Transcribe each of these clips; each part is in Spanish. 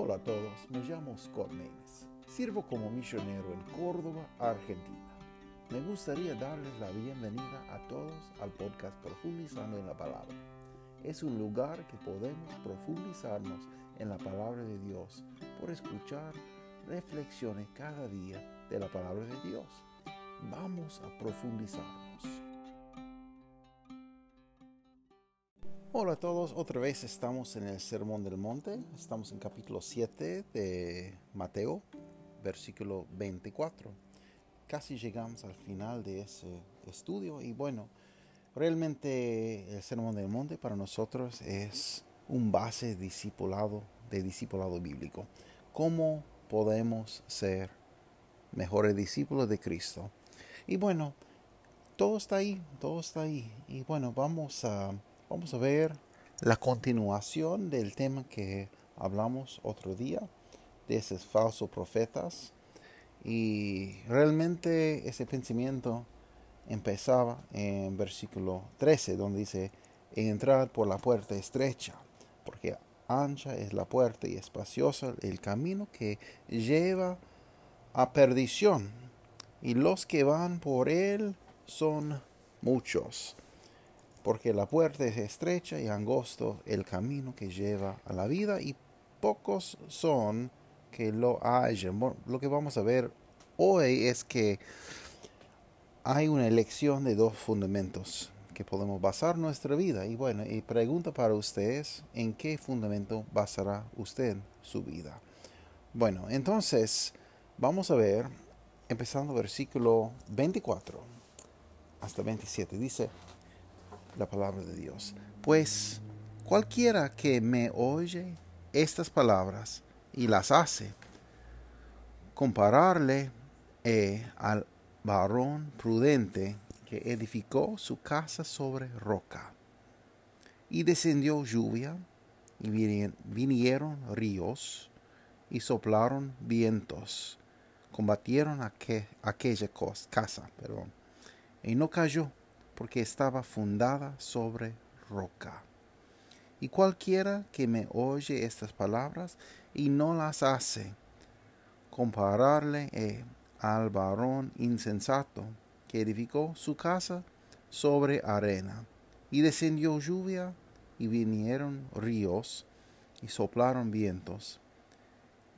Hola a todos, me llamo Scott Maines. Sirvo como misionero en Córdoba, Argentina. Me gustaría darles la bienvenida a todos al podcast Profundizando en la Palabra. Es un lugar que podemos profundizarnos en la palabra de Dios por escuchar reflexiones cada día de la palabra de Dios. Vamos a profundizarnos. Hola a todos, otra vez estamos en el Sermón del Monte, estamos en capítulo 7 de Mateo, versículo 24. Casi llegamos al final de ese estudio y bueno, realmente el Sermón del Monte para nosotros es un base discipulado, de discipulado bíblico. ¿Cómo podemos ser mejores discípulos de Cristo? Y bueno, todo está ahí, todo está ahí. Y bueno, vamos a Vamos a ver la continuación del tema que hablamos otro día, de esos falsos profetas. Y realmente ese pensamiento empezaba en versículo 13, donde dice, entrar por la puerta estrecha, porque ancha es la puerta y espaciosa el camino que lleva a perdición, y los que van por él son muchos porque la puerta es estrecha y angosto el camino que lleva a la vida y pocos son que lo hallan. lo que vamos a ver hoy es que hay una elección de dos fundamentos que podemos basar nuestra vida. Y bueno, y pregunta para ustedes, ¿en qué fundamento basará usted su vida? Bueno, entonces vamos a ver, empezando versículo 24 hasta 27. Dice, la palabra de Dios. Pues cualquiera que me oye estas palabras y las hace, compararle eh, al varón prudente que edificó su casa sobre roca. Y descendió lluvia, y vinieron ríos, y soplaron vientos, combatieron aquella casa, perdón, y no cayó, porque estaba fundada sobre roca. Y cualquiera que me oye estas palabras y no las hace, compararle eh, al varón insensato que edificó su casa sobre arena. Y descendió lluvia y vinieron ríos y soplaron vientos.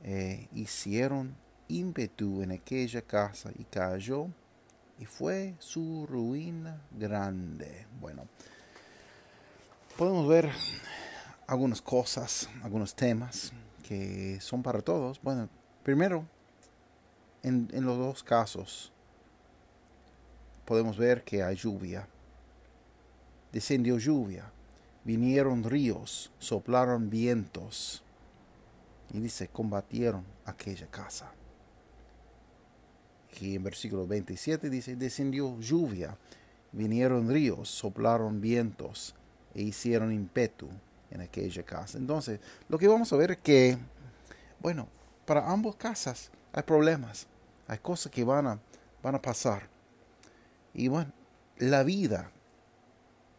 Eh, hicieron ímpetu en aquella casa y cayó y fue su ruina grande. Bueno, podemos ver algunas cosas, algunos temas que son para todos. Bueno, primero, en, los dos casos, podemos ver que hay lluvia. Descendió lluvia, vinieron ríos, soplaron vientos. Y dice, combatieron aquella casa. Y en versículo 27 dice, descendió lluvia, vinieron ríos, soplaron vientos e hicieron impetu en aquella casa. Entonces, lo que vamos a ver es que, bueno, para ambas casas hay problemas, hay cosas que van a, van a pasar. Y bueno, la vida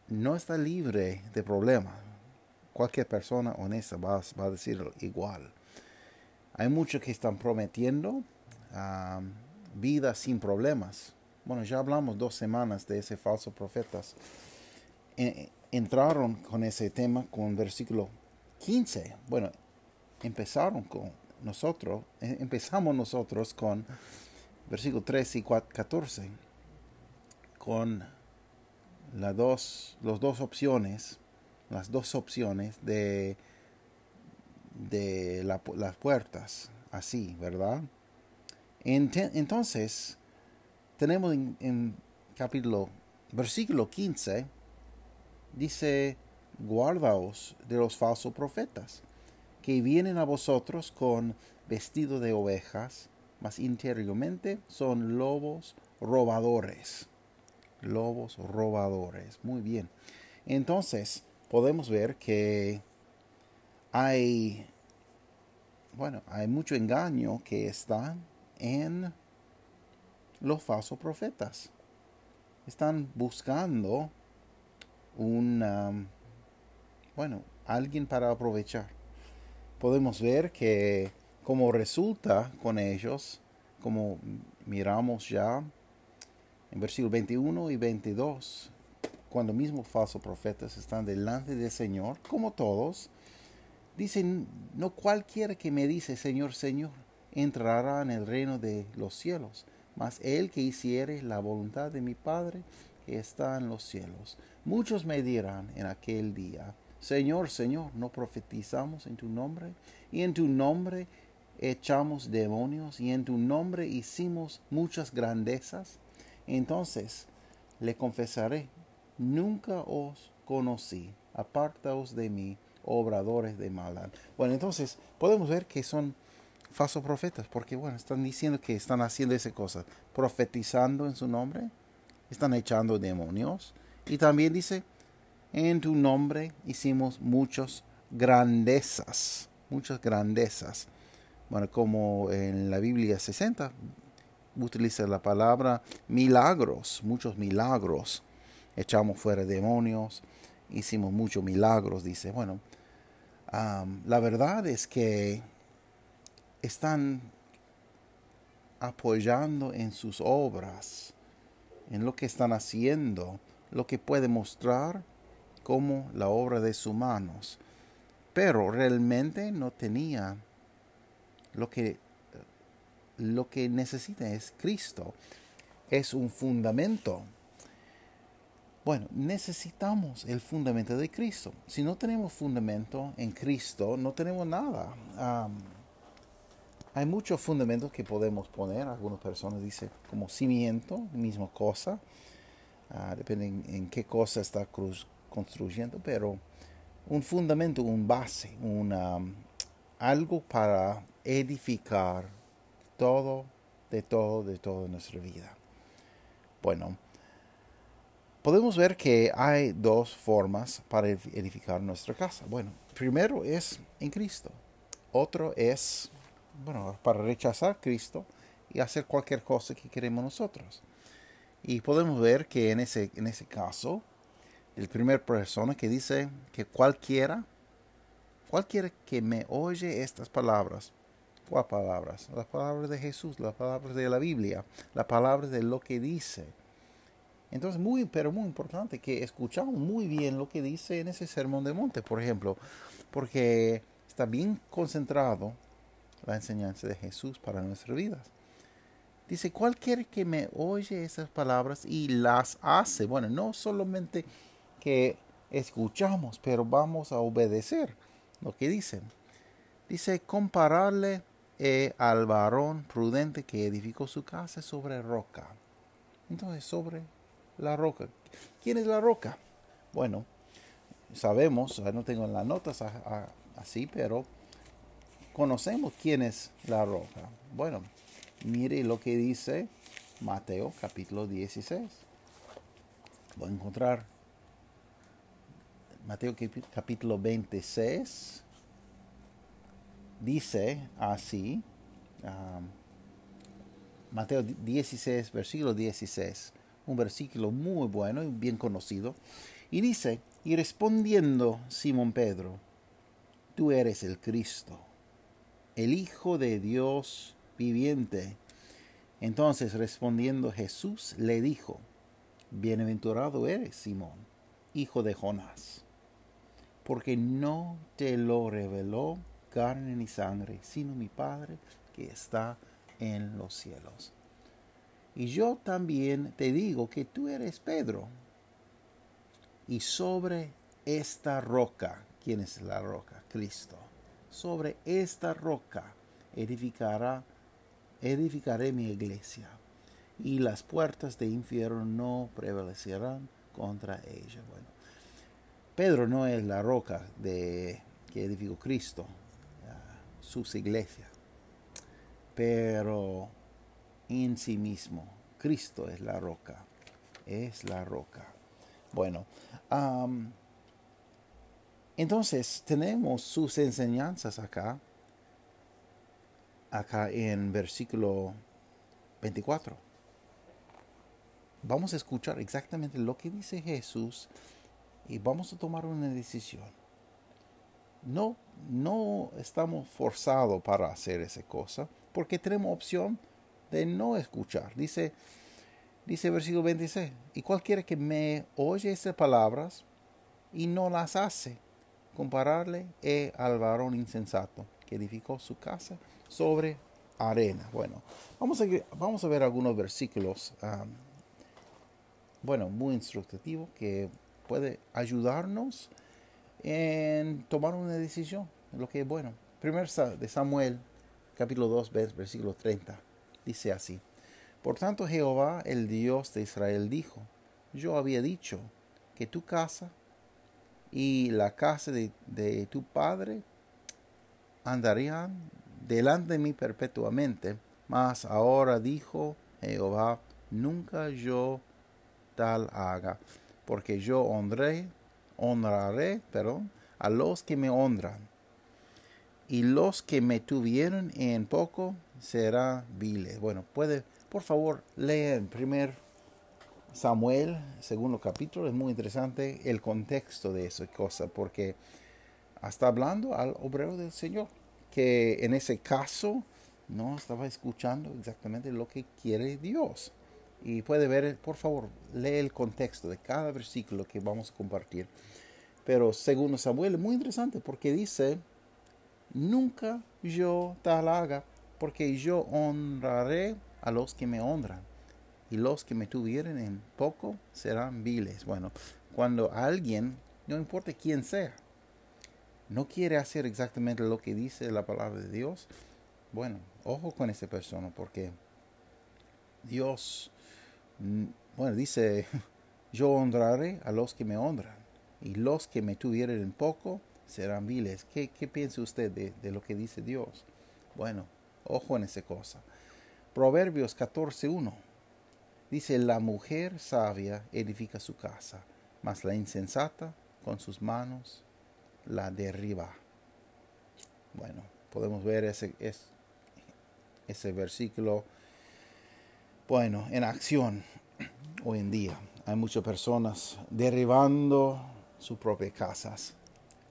no está libre de problemas. Cualquier persona honesta va, va a decir igual. Hay muchos que están prometiendo vida sin problemas. Bueno, ya hablamos dos semanas de ese falso profetas. entraron con ese tema con versículo 15. Bueno, empezaron con nosotros, e, empezamos nosotros con versículo 13 y 14, con las dos, las dos opciones, las dos opciones de, de las puertas, así, ¿verdad? Entonces, tenemos en, capítulo, versículo 15, dice, guardaos de los falsos profetas, que vienen a vosotros con vestido de ovejas, mas interiormente son lobos robadores. Lobos robadores. Muy bien. Entonces, podemos ver que hay, bueno, hay mucho engaño que está en los falsos profetas. Están buscando un, bueno, alguien para aprovechar. podemos ver que como resulta con ellos, como miramos ya en versículo 21 y 22, cuando mismos falsos profetas están delante del Señor, como todos, dicen, no cualquiera que me dice Señor, Señor, entrará en el reino de los cielos, mas el que hiciere la voluntad de mi Padre que está en los cielos. Muchos me dirán en aquel día, Señor, Señor, ¿no profetizamos en tu nombre? Y en tu nombre echamos demonios y en tu nombre hicimos muchas grandezas. Entonces le confesaré, nunca os conocí, apartaos de mí, obradores de maldad. Bueno, entonces podemos ver que son falsos profetas, porque bueno, están diciendo que están haciendo esa cosa, profetizando en su nombre, están echando demonios, y también dice, en tu nombre hicimos muchas grandezas, muchas grandezas. Bueno, como en la Biblia 60 utiliza la palabra milagros, muchos milagros. Echamos fuera demonios, hicimos muchos milagros, dice. Bueno, la verdad es que están apoyando en sus obras, en lo que están haciendo, lo que puede mostrar como la obra de sus manos. Pero realmente no tenía lo que, lo que necesita es Cristo. Es un fundamento. Bueno, necesitamos el fundamento de Cristo. Si no tenemos fundamento en Cristo, no tenemos nada. Hay muchos fundamentos que podemos poner. Algunas personas dicen como cimiento, misma cosa. Uh, depende en, qué cosa está construyendo, pero un fundamento, un base, una, algo para edificar todo, de todo, de toda nuestra vida. Bueno, podemos ver que hay dos formas para edificar nuestra casa. Bueno, primero es en Cristo. Otro es, bueno, para rechazar a Cristo y hacer cualquier cosa que queremos nosotros. Y podemos ver que en ese, en ese caso, el primer persona que dice que cualquiera, cualquiera que me oye estas palabras, ¿cuáles palabras? Las palabras de Jesús, las palabras de la Biblia, las palabras de lo que dice. Entonces, muy, pero muy importante que escuchamos muy bien lo que dice en ese sermón de monte, por ejemplo, porque está bien concentrado la enseñanza de Jesús para nuestras vidas. Dice, cualquiera que me oye esas palabras y las hace, bueno, no solamente que escuchamos, pero vamos a obedecer lo que dicen. Dice, compararle eh, al varón prudente que edificó su casa sobre roca. Entonces, sobre la roca. ¿Quién es la roca? Bueno, sabemos, no tengo las notas así, pero conocemos quién es la roca. Bueno, mire lo que dice Mateo capítulo 16. Voy a encontrar. Mateo capítulo 26 dice así, Mateo 16, versículo 16, un versículo muy bueno y bien conocido, y dice, y respondiendo Simón Pedro, tú eres el Cristo, el Hijo de Dios viviente. Entonces respondiendo Jesús le dijo, Bienaventurado eres, Simón, hijo de Jonás porque no te lo reveló carne ni sangre, sino mi Padre que está en los cielos. Y yo también te digo que tú eres Pedro, y sobre esta roca, ¿quién es la roca? Cristo. Sobre esta roca edificará, edificaré mi iglesia, y las puertas de infierno no prevalecerán contra ella. Bueno, Pedro no es la roca de, que edificó Cristo, sus iglesias, pero en sí mismo, Cristo es la roca, es la roca. Bueno, entonces tenemos sus enseñanzas acá, acá en versículo 24. Vamos a escuchar exactamente lo que dice Jesús y vamos a tomar una decisión. no, no estamos forzados para hacer esa cosa, porque tenemos opción de no escuchar. Dice, dice versículo 26, y cualquiera que me oye esas palabras y no las hace, compararle al varón insensato que edificó su casa sobre arena. Bueno, vamos a, vamos a ver algunos versículos, bueno, muy instructivos que puede ayudarnos en tomar una decisión, lo que es bueno. Primero de Samuel, capítulo 2, versículo 30, dice así. Por tanto Jehová, el Dios de Israel, dijo, yo había dicho que tu casa y la casa de, tu padre andarían delante de mí perpetuamente, mas ahora dijo Jehová, nunca yo tal haga, porque yo honré honraré, perdón, a los que me honran. Y los que me tuvieron en poco serán viles. Bueno, puede, por favor, leer en primer Samuel, segundo capítulo. Es muy interesante el contexto de esa cosa, porque está hablando al obrero del Señor, que en ese caso no estaba escuchando exactamente lo que quiere Dios. Y puede ver, por favor, lee el contexto de cada versículo que vamos a compartir. Pero según Samuel es muy interesante porque dice, nunca yo tal haga, porque yo honraré a los que me honran, y los que me tuvieren en poco serán viles. Bueno, cuando alguien, no importa quién sea, no quiere hacer exactamente lo que dice la palabra de Dios, bueno, ojo con esa persona, porque Dios Mm, bueno, dice, yo honraré a los que me honran, y los que me tuvieren en poco serán viles. ¿Qué, piensa usted de, de, lo que dice Dios? Bueno, ojo en esa cosa. Proverbios 14.1 dice, la mujer sabia edifica su casa, mas la insensata con sus manos la derriba. Bueno, podemos ver ese, ese versículo bueno, en acción hoy en día. Hay muchas personas derribando sus propias casas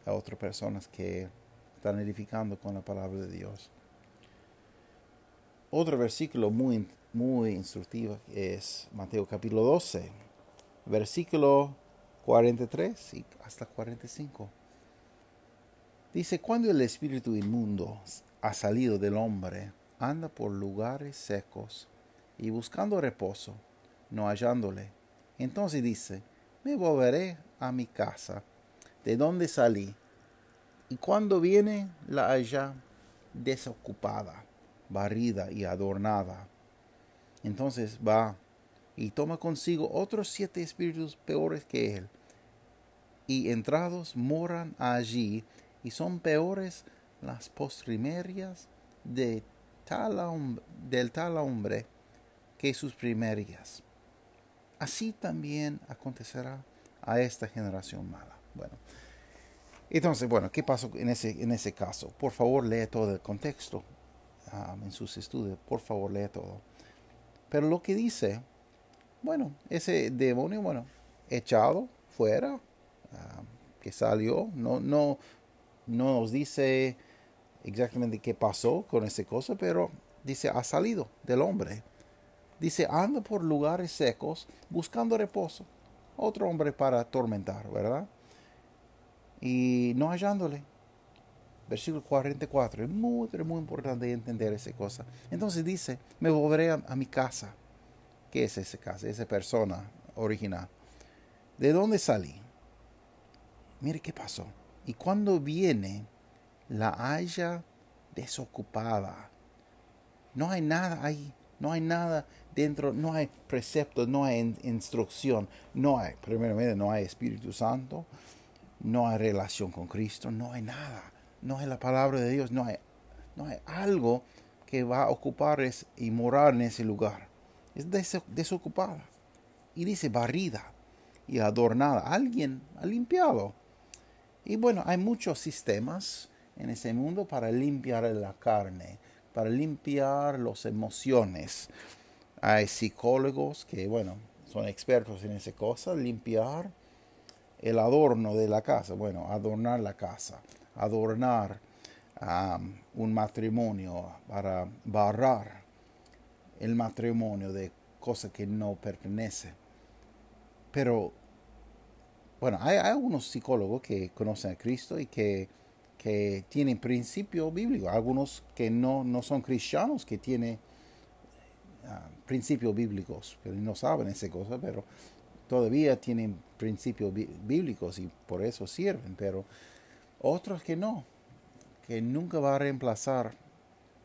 a otras personas que están edificando con la palabra de Dios. Otro versículo muy, muy instructivo es Mateo capítulo 12, versículo 43 y hasta 45. Dice, cuando el espíritu inmundo ha salido del hombre, anda por lugares secos y buscando reposo, no hallándole. Entonces dice, me volveré a mi casa, de donde salí, y cuando viene la halla desocupada, barrida y adornada. Entonces va y toma consigo otros siete espíritus peores que él, y entrados moran allí, y son peores las postrimerias de tal, del tal hombre que sus primerias. Así también acontecerá a esta generación mala. Bueno, entonces, bueno, ¿qué pasó en ese, en ese caso? Por favor, lee todo el contexto um, en sus estudios. Por favor, lee todo. Pero lo que dice, bueno, ese demonio, bueno, echado fuera, um, que salió, no, no, no nos dice exactamente qué pasó con esa cosa, pero dice, ha salido del hombre. Dice, anda por lugares secos buscando reposo. Otro hombre para atormentar, ¿verdad? Y no hallándole. Versículo 44. Es muy, muy importante entender esa cosa. Entonces dice, me volveré a, mi casa. ¿Qué es esa casa? Esa persona original. ¿De dónde salí? Mire qué pasó. Y cuando viene, la haya desocupada. No hay nada ahí. No hay nada dentro no hay preceptos, no hay instrucción, no hay, primeramente, no hay Espíritu Santo, no hay relación con Cristo, no hay nada, no hay la palabra de Dios, no hay, no algo que va a ocupar y morar en ese lugar. Es desocupada. Y dice barrida y adornada. Alguien ha limpiado. Y bueno, hay muchos sistemas en ese mundo para limpiar la carne, para limpiar las emociones, hay psicólogos que, bueno, son expertos en esa cosa, limpiar el adorno de la casa, bueno, adornar la casa. Adornar um, un matrimonio, para barrar el matrimonio de cosas que no pertenece. Pero, bueno, hay, algunos psicólogos que conocen a Cristo y que, que tienen principios bíblicos. Algunos que no, no son cristianos, que tienen ah, principios bíblicos, pero no saben esa cosa, pero todavía tienen principios bíblicos y por eso sirven. Pero otros que no, que nunca va a reemplazar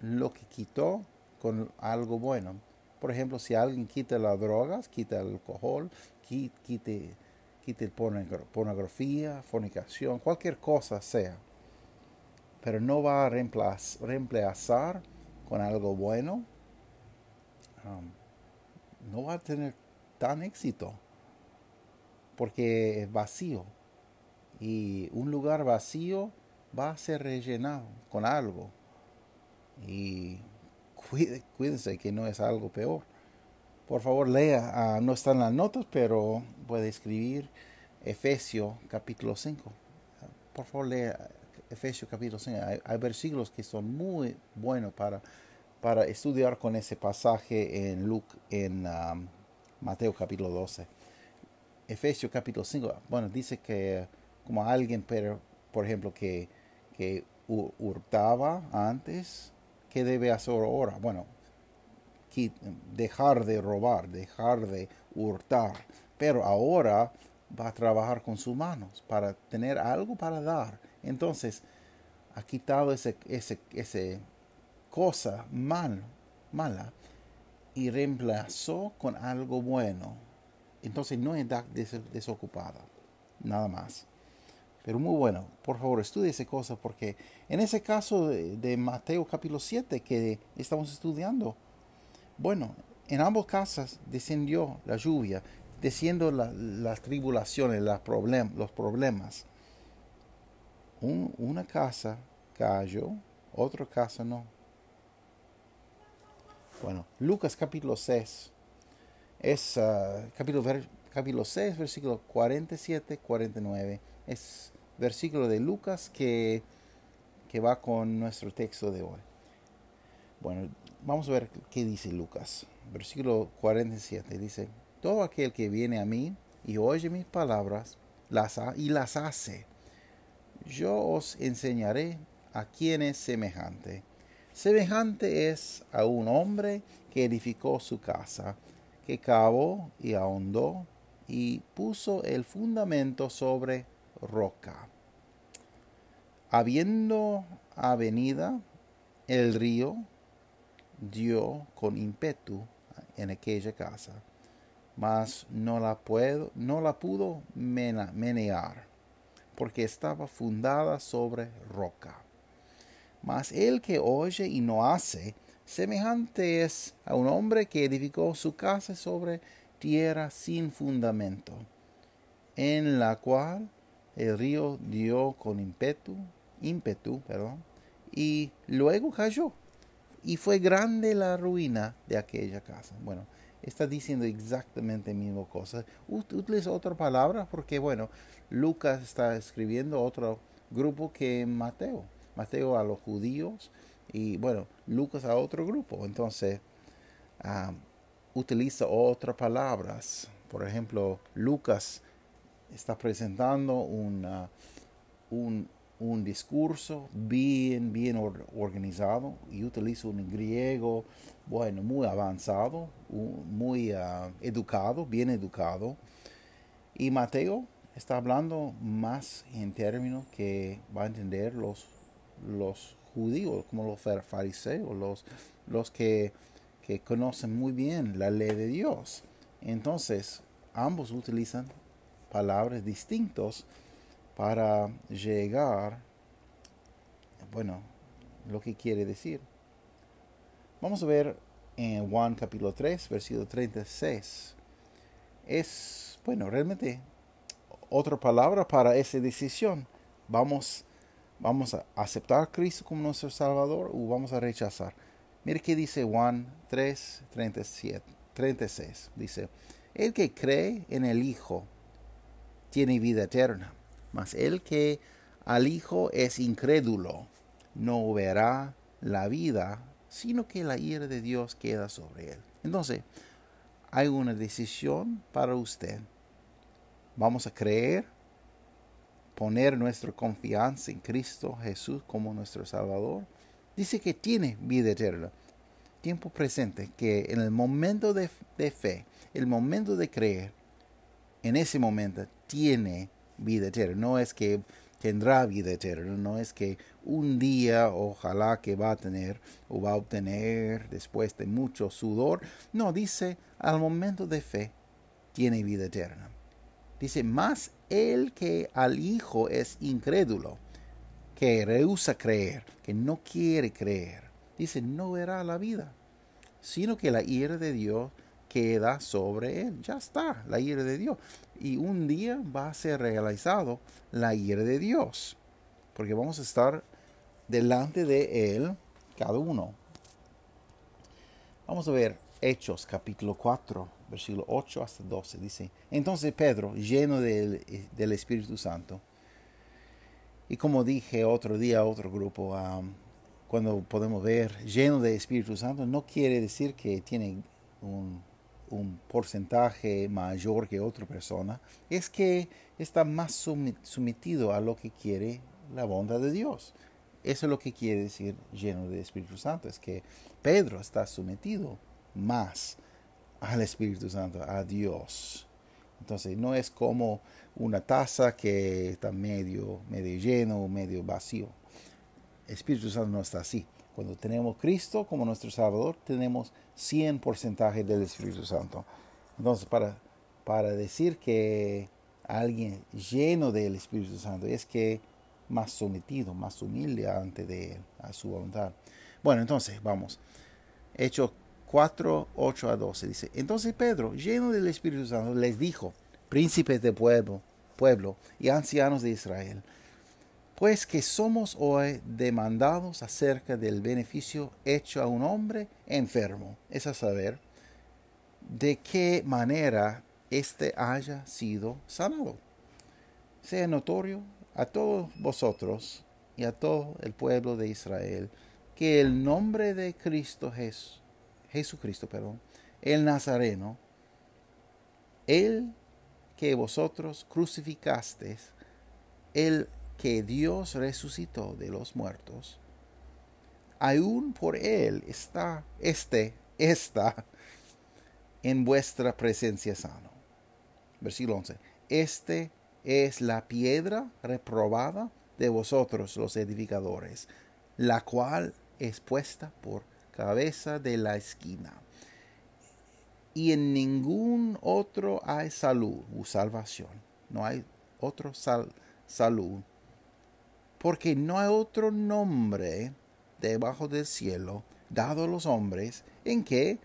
lo que quitó con algo bueno. Por ejemplo, si alguien quita las drogas, quita el alcohol, quite, quite pornografía, fornicación, cualquier cosa sea, pero no va a reemplazar, con algo bueno, um, no va a tener tan éxito, porque es vacío. Y un lugar vacío va a ser rellenado con algo. Y cuídense que no es algo peor. Por favor, lea, ah, no están las notas, pero puede escribir Efesios capítulo 5. Por favor, lea Efesios capítulo 5. Hay, versículos que son muy buenos para, para estudiar con ese pasaje en, Luke, en um, Mateo capítulo 12. Efesios capítulo 5, bueno, dice que como alguien, pero, por ejemplo, que, que hurtaba antes, ¿qué debe hacer ahora? Bueno, dejar de robar, dejar de hurtar, pero ahora va a trabajar con sus manos para tener algo para dar. Entonces, ha quitado ese, ese, ese cosa mal, mala y reemplazó con algo bueno. Entonces no es desocupada, nada más. Pero muy bueno, por favor, estudie esa cosa porque en ese caso de, Mateo capítulo 7 que estamos estudiando, bueno, en ambos casas descendió la lluvia, desciendo las tribulaciones, los problemas. una casa cayó, otra casa no. Bueno, Lucas capítulo 6 es uh, capítulo, capítulo 6, versículo 47, 49. Es versículo de Lucas que, que va con nuestro texto de hoy. Bueno, vamos a ver qué dice Lucas. Versículo 47 dice, todo aquel que viene a mí y oye mis palabras las y las hace, yo os enseñaré a quién es semejante. Semejante es a un hombre que edificó su casa, que cavó y ahondó y puso el fundamento sobre roca. Habiendo avenida el río, dio con ímpetu en aquella casa, mas no la, puedo, no la pudo menear, porque estaba fundada sobre roca. Mas el que oye y no hace, semejante es a un hombre que edificó su casa sobre tierra sin fundamento, en la cual el río dio con ímpetu, ímpetu, perdón, y luego cayó y fue grande la ruina de aquella casa. Bueno, está diciendo exactamente la misma cosa. Utiliza otra palabra porque, bueno, Lucas está escribiendo otro grupo que Mateo. Mateo a los judíos y, bueno, Lucas a otro grupo. Entonces, ah, utiliza otras palabras. Por ejemplo, Lucas está presentando un, un discurso bien, bien organizado y utiliza un griego, bueno, muy avanzado, muy ah, educado, bien educado. Y Mateo está hablando más en términos que va a entender los, los judíos, como los fariseos, los, los que, que conocen muy bien la ley de Dios. Entonces, ambos utilizan palabras distintas para llegar, bueno, lo que quiere decir. Vamos a ver en Juan capítulo 3, versículo 36. Es, bueno, realmente otra palabra para esa decisión. Vamos, vamos a aceptar a Cristo como nuestro Salvador o vamos a rechazar. Mire qué dice Juan 3, 37, 36. Dice, el que cree en el Hijo tiene vida eterna mas el que al Hijo es incrédulo, no verá la vida, sino que la ira de Dios queda sobre él. Entonces, hay una decisión para usted. Vamos a creer, poner nuestra confianza en Cristo Jesús como nuestro Salvador. Dice que tiene vida eterna. Tiempo presente, que en el momento de, de fe, el momento de creer, en ese momento tiene vida eterna. No es que tendrá vida eterna, no es que un día ojalá que va a tener o va a obtener después de mucho sudor. No, dice al momento de fe tiene vida eterna. Dice, más el que al Hijo es incrédulo, que rehúsa creer, que no quiere creer. Dice, no verá la vida, sino que la ira de Dios queda sobre él. Ya está, la ira de Dios. Y un día va a ser realizado la ira de Dios. Porque vamos a estar delante de él cada uno. Vamos a ver Hechos capítulo 4, versículo 8 hasta 12. Dice, entonces Pedro, lleno del, del Espíritu Santo, y como dije otro día a otro grupo, cuando podemos ver lleno del Espíritu Santo, no quiere decir que tiene un un porcentaje mayor que otra persona, es que está más sometido a lo que quiere la bondad de Dios. Eso es lo que quiere decir lleno de Espíritu Santo, es que Pedro está sometido más al Espíritu Santo, a Dios. Entonces no es como una taza que está medio, medio lleno medio vacío. Espíritu Santo no está así. Cuando tenemos Cristo como nuestro Salvador, tenemos 100 porcentaje del Espíritu Santo. Entonces, para, para decir que alguien lleno del Espíritu Santo es que más sometido, más humilde ante de Él, a su voluntad. Bueno, entonces, vamos. Hechos 4, 8 a 12 dice, entonces Pedro, lleno del Espíritu Santo, les dijo, príncipes de pueblo, pueblo y ancianos de Israel, pues que somos hoy demandados acerca del beneficio hecho a un hombre enfermo, es a saber, de qué manera éste haya sido sanado. Sea notorio a todos vosotros y a todo el pueblo de Israel que el nombre de Cristo Jesús, Jesucristo, perdón, el Nazareno, el que vosotros crucificasteis, el que Dios resucitó de los muertos, aún por él está, este, está en vuestra presencia sano. Versículo 11. Este es la piedra reprobada de vosotros los edificadores, la cual es puesta por cabeza de la esquina. Y en ningún otro hay salud o salvación. No hay otro sal, salud porque no hay otro nombre debajo del cielo dado a los hombres en que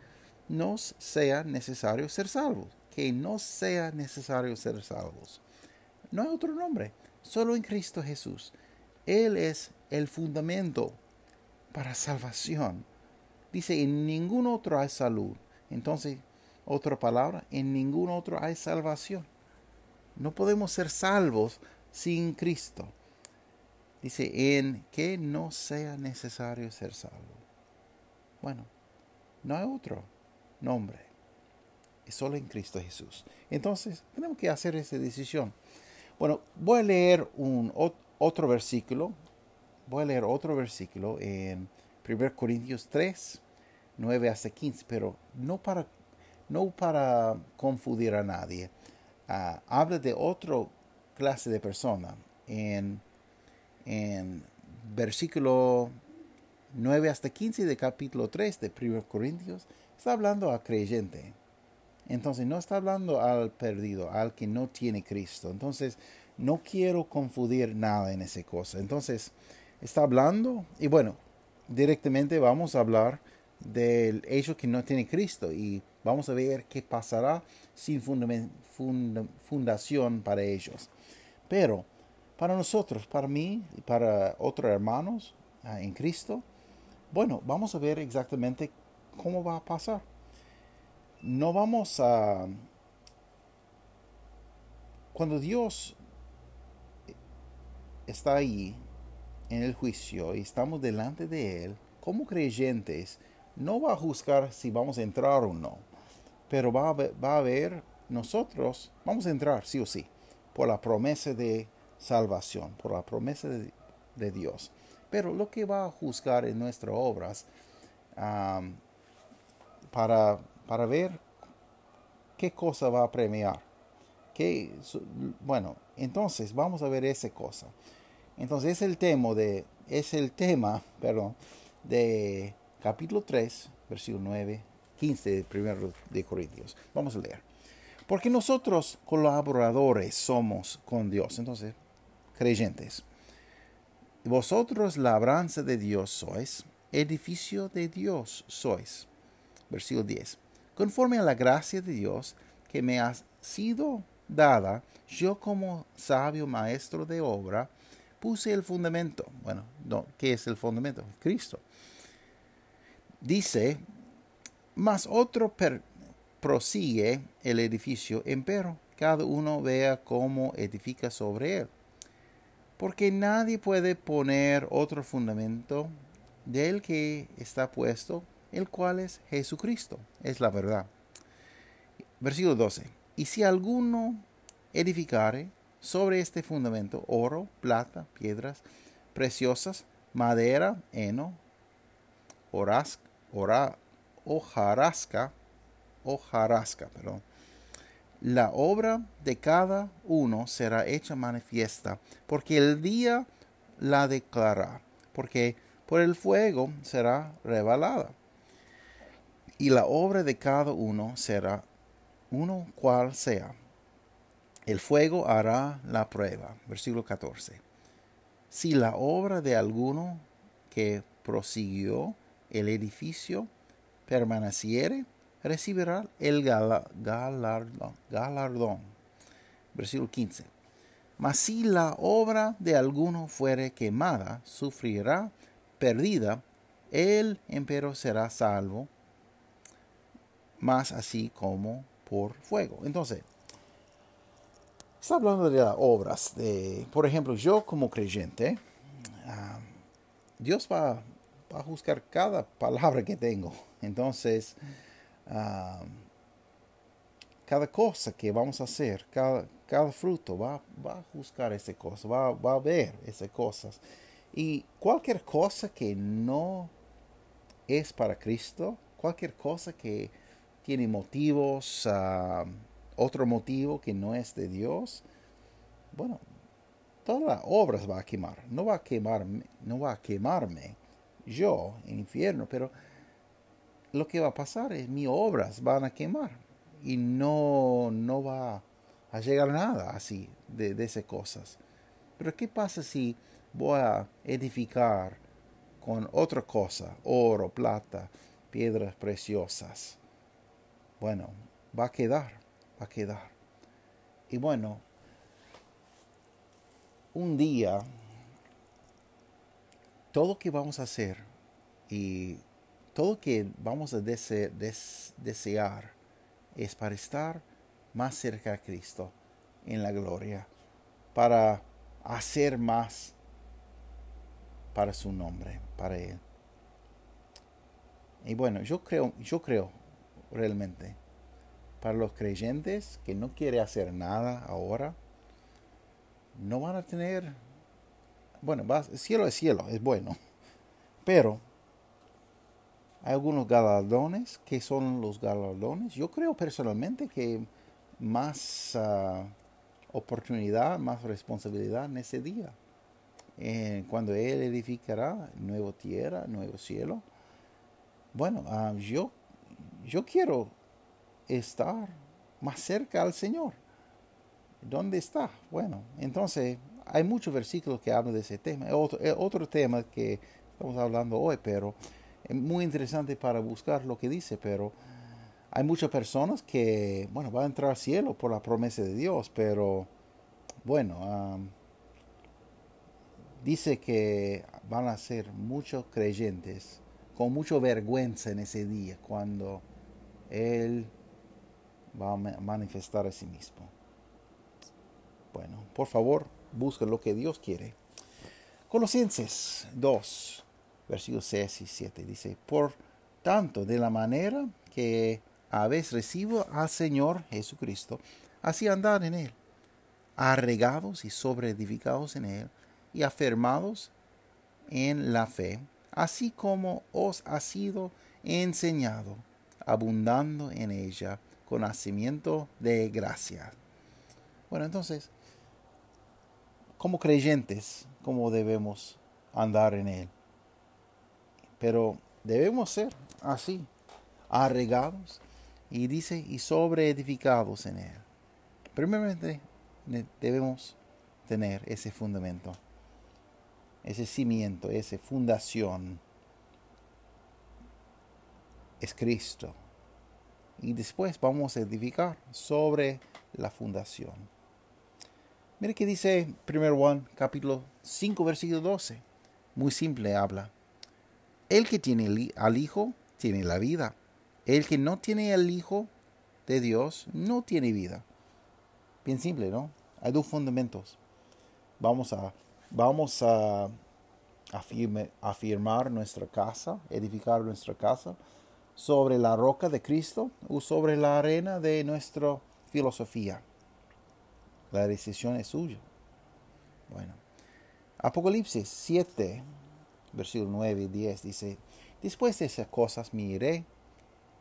nos sea necesario ser salvos, que no sea necesario ser salvos. No hay otro nombre, solo en Cristo Jesús. Él es el fundamento para salvación. Dice, en ningún otro hay salud. Entonces, otra palabra, en ningún otro hay salvación. No podemos ser salvos sin Cristo. Dice, en que no sea necesario ser salvo. Bueno, no hay otro nombre. Es solo en Cristo Jesús. Entonces, tenemos que hacer esa decisión. Bueno, voy a leer un, otro versículo. Voy a leer otro versículo en 1 Corintios 3, 9 hasta 15, pero no para, no para confundir a nadie. Ah, habla de otra clase de persona en en versículo 9 hasta 15 de capítulo 3 de 1 Corintios, está hablando a creyente. Entonces no está hablando al perdido, al que no tiene Cristo. Entonces no quiero confundir nada en esa cosa. Entonces está hablando y bueno, directamente vamos a hablar del hecho que no tiene Cristo y vamos a ver qué pasará sin fundación para ellos. Pero para nosotros, para mí y para otros hermanos ah, en Cristo, bueno, vamos a ver exactamente cómo va a pasar. No vamos a... Cuando Dios está ahí en el juicio y estamos delante de Él, como creyentes, no va a juzgar si vamos a entrar o no, pero va a ver, nosotros, vamos a entrar sí o sí, por la promesa de salvación, por la promesa de, Dios. Pero lo que va a juzgar en nuestras obras para, para ver qué cosa va a premiar. Que, bueno, entonces vamos a ver esa cosa. Entonces es el tema de, es el tema, perdón, de capítulo 3, versículo 9, 15 de primero de Corintios. Vamos a leer. Porque nosotros colaboradores somos con Dios. Entonces, creyentes. Vosotros labranza de Dios sois, edificio de Dios sois. Versículo 10. Conforme a la gracia de Dios que me ha sido dada, yo como sabio maestro de obra, puse el fundamento. Bueno, no, ¿qué es el fundamento? Cristo. Dice, mas otro prosigue el edificio, empero cada uno vea cómo edifica sobre él. Porque nadie puede poner otro fundamento del que está puesto, el cual es Jesucristo, es la verdad. Versículo 12. Y si alguno edificare sobre este fundamento oro, plata, piedras preciosas, madera, heno, hojarasca, hojarasca, perdón. La obra de cada uno será hecha manifiesta, porque el día la declara, porque por el fuego será revelada. Y la obra de cada uno será uno cual sea. El fuego hará la prueba. Versículo 14. Si la obra de alguno que prosiguió el edificio permaneciere, recibirá el galardón. Versículo 15. Mas si la obra de alguno fuere quemada, sufrirá perdida, él empero será salvo, más así como por fuego. Entonces, está hablando de las obras. De, por ejemplo, yo como creyente, ah, Dios va, va, a juzgar cada palabra que tengo. Entonces, cada cosa que vamos a hacer, cada, cada fruto va, va, a juzgar esa cosa, va, va, a ver esas cosas. Y cualquier cosa que no es para Cristo, cualquier cosa que tiene motivos, otro motivo que no es de Dios, bueno, todas las obras va a quemar. No va a quemarme, no va a quemarme yo en infierno, pero lo que va a pasar es mis obras van a quemar y no, no va a llegar nada así de, de esas cosas. Pero ¿qué pasa si voy a edificar con otra cosa, oro, plata, piedras preciosas? Bueno, va a quedar, va a quedar. Y bueno, un día, todo lo que vamos a hacer y todo que vamos a desear es para estar más cerca a Cristo en la gloria, para hacer más para su nombre, para Él. Y bueno, yo creo, yo creo realmente, para los creyentes que no quieren hacer nada ahora, no van a tener, bueno, cielo es cielo, es bueno, pero hay algunos galardones. ¿Qué son los galardones? Yo creo personalmente que más ah, oportunidad, más responsabilidad en ese día. Eh, cuando Él edificará nueva tierra, nuevo cielo. Bueno, ah, yo, yo quiero estar más cerca al Señor. ¿Dónde está? Bueno, entonces hay muchos versículos que hablan de ese tema. Otro, otro tema que estamos hablando hoy, pero es muy interesante para buscar lo que dice, pero hay muchas personas que, bueno, van a entrar al cielo por la promesa de Dios, pero bueno, dice que van a ser muchos creyentes con mucha vergüenza en ese día cuando Él va a manifestar a sí mismo. Bueno, por favor, busca lo que Dios quiere Colosenses 2, versículos 6 y 7 dice, por tanto, de la manera que habéis recibido al Señor Jesucristo, así andad en él, arregados y sobreedificados en él, y afirmados en la fe, así como os ha sido enseñado, abundando en ella con nacimiento de gracia. Bueno, entonces, como creyentes, ¿cómo debemos andar en Él? Pero debemos ser así, arregados y dice, y sobreedificados en Él. Primeramente, debemos tener ese fundamento, ese cimiento, esa fundación. Es Cristo. Y después vamos a edificar sobre la fundación. Mire que dice 1 Juan capítulo 5 versículo 12. Muy simple habla. El que tiene al Hijo tiene la vida. El que no tiene al Hijo de Dios no tiene vida. Bien simple, ¿no? Hay dos fundamentos. Vamos a, vamos a afirmar nuestra casa, edificar nuestra casa sobre la roca de Cristo o sobre la arena de nuestra filosofía. La decisión es suya. Bueno, Apocalipsis 7, versículo 9 y 10 dice, después de esas cosas miré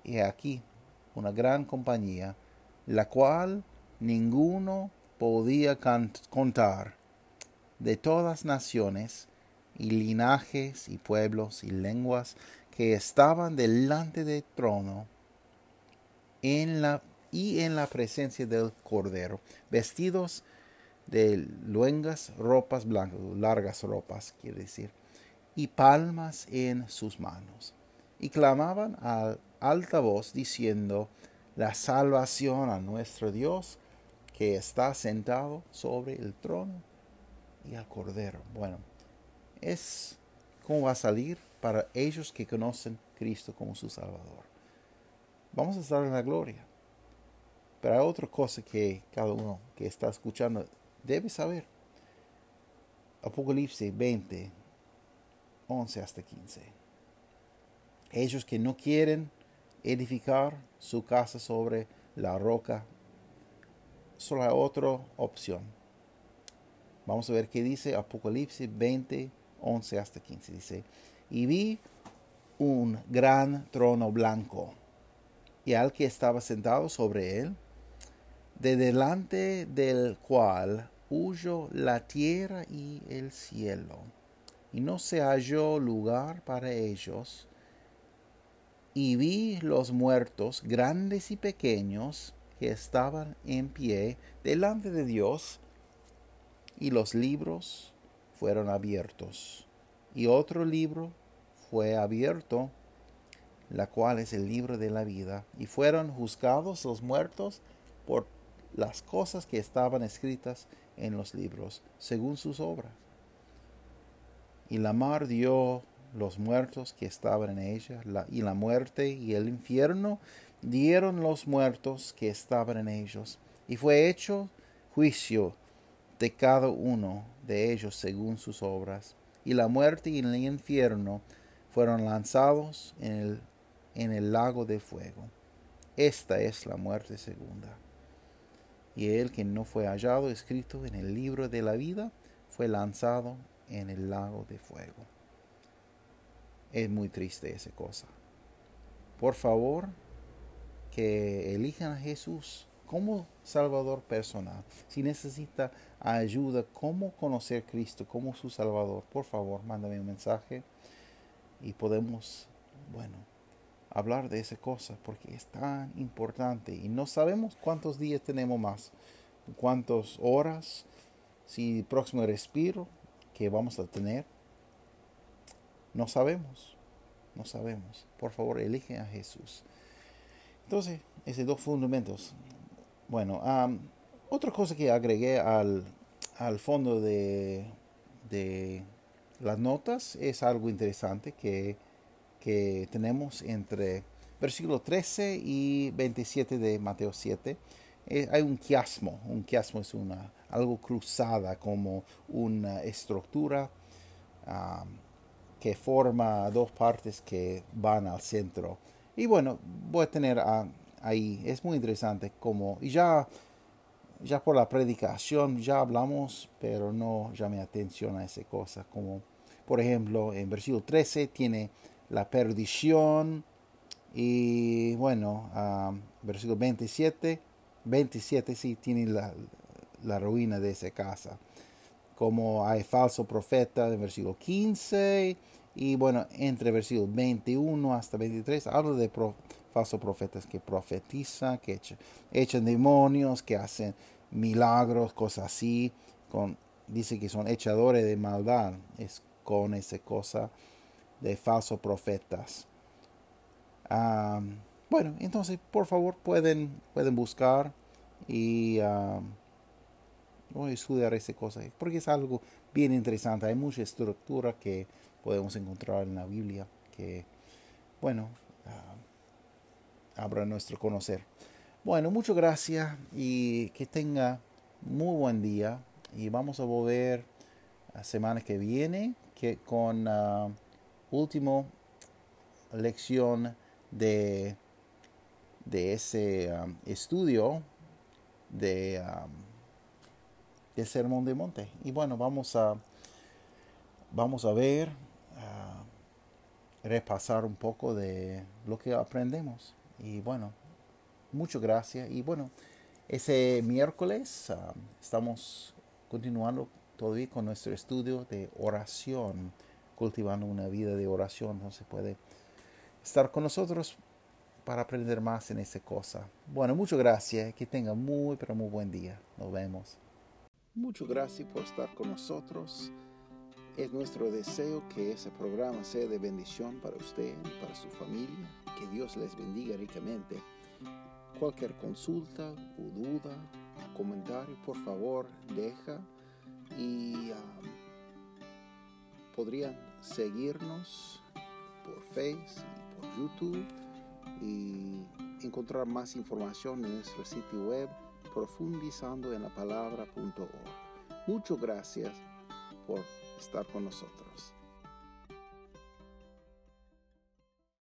y aquí una gran compañía, la cual ninguno podía contar, de todas naciones y linajes y pueblos y lenguas que estaban delante del trono en la y en la presencia del Cordero, vestidos de luengas ropas blancas, largas ropas, quiere decir, y palmas en sus manos. Y clamaban a alta voz diciendo, la salvación a nuestro Dios que está sentado sobre el trono y al Cordero. Bueno, es como va a salir para ellos que conocen Cristo como su Salvador. Vamos a estar en la gloria. Pero hay otra cosa que cada uno que está escuchando debe saber. Apocalipsis 20, 11 hasta 15. Ellos que no quieren edificar su casa sobre la roca, solo hay otra opción. Vamos a ver qué dice Apocalipsis 20, 11 hasta 15. Dice, y vi un gran trono blanco y al que estaba sentado sobre él, de delante del cual huyó la tierra y el cielo, y no se halló lugar para ellos. Y vi los muertos, grandes y pequeños, que estaban en pie delante de Dios, y los libros fueron abiertos. Y otro libro fue abierto, la cual es el libro de la vida, y fueron juzgados los muertos por las cosas que estaban escritas en los libros, según sus obras. Y la mar dio los muertos que estaban en ella, y la muerte y el infierno dieron los muertos que estaban en ellos, y fue hecho juicio de cada uno de ellos según sus obras. Y la muerte y el infierno fueron lanzados en el, en el lago de fuego. Esta es la muerte segunda y el que no fue hallado escrito en el libro de la vida fue lanzado en el lago de fuego. Es muy triste esa cosa. Por favor, que elijan a Jesús como Salvador personal. Si necesita ayuda, cómo conocer a Cristo como su Salvador, por favor, mándame un mensaje y podemos, bueno, hablar de esa cosa porque es tan importante y no sabemos cuántos días tenemos más, cuántas horas, si próximo respiro que vamos a tener. No sabemos, no sabemos. Por favor, eligen a Jesús. Entonces, esos dos fundamentos. Bueno, otra cosa que agregué al, al fondo de, de las notas es algo interesante que que tenemos entre versículo 13 y 27 de Mateo 7. Eh, hay un quiasmo. Un quiasmo es una, algo cruzada como una estructura que forma dos partes que van al centro. Y bueno, voy a tener ahí, es muy interesante como, y ya, ya por la predicación ya hablamos, pero no llamé atención a esa cosa, como por ejemplo en versículo 13 tiene la perdición y bueno, versículo 27, 27 sí tiene la, la ruina de esa casa como hay falso profeta en versículo 15 y bueno, entre versículo 21 hasta 23 habla de falsos profetas que profetizan, que echan, demonios, que hacen milagros, cosas así. Con, dice que son echadores de maldad, es con esa cosa de falsos profetas. bueno, entonces por favor pueden, pueden buscar y voy a estudiar esa cosa, porque es algo bien interesante. Hay mucha estructura que podemos encontrar en la Biblia que, bueno, uh, abra nuestro conocer. Bueno, muchas gracias y que tenga muy buen día. Y vamos a volver la semana que viene que con la ah, última lección de, de ese ah, estudio de del Sermón de Monte. Y bueno, vamos a, vamos a ver, repasar un poco de lo que aprendemos. Y bueno, muchas gracias. Y bueno, ese miércoles ah, estamos continuando todavía con nuestro estudio de oración, cultivando una vida de oración. No se puede estar con nosotros para aprender más en esa cosa. Bueno, muchas gracias. Que tenga muy, pero muy buen día. Nos vemos. Muchas gracias por estar con nosotros. Es nuestro deseo que ese programa sea de bendición para usted y para su familia. Que Dios les bendiga ricamente. Cualquier consulta o duda, comentario, por favor, deja y um, podrían seguirnos por Facebook y por YouTube y encontrar más información en nuestro sitio web profundizando en la palabra.org. Muchas gracias por estar con nosotros.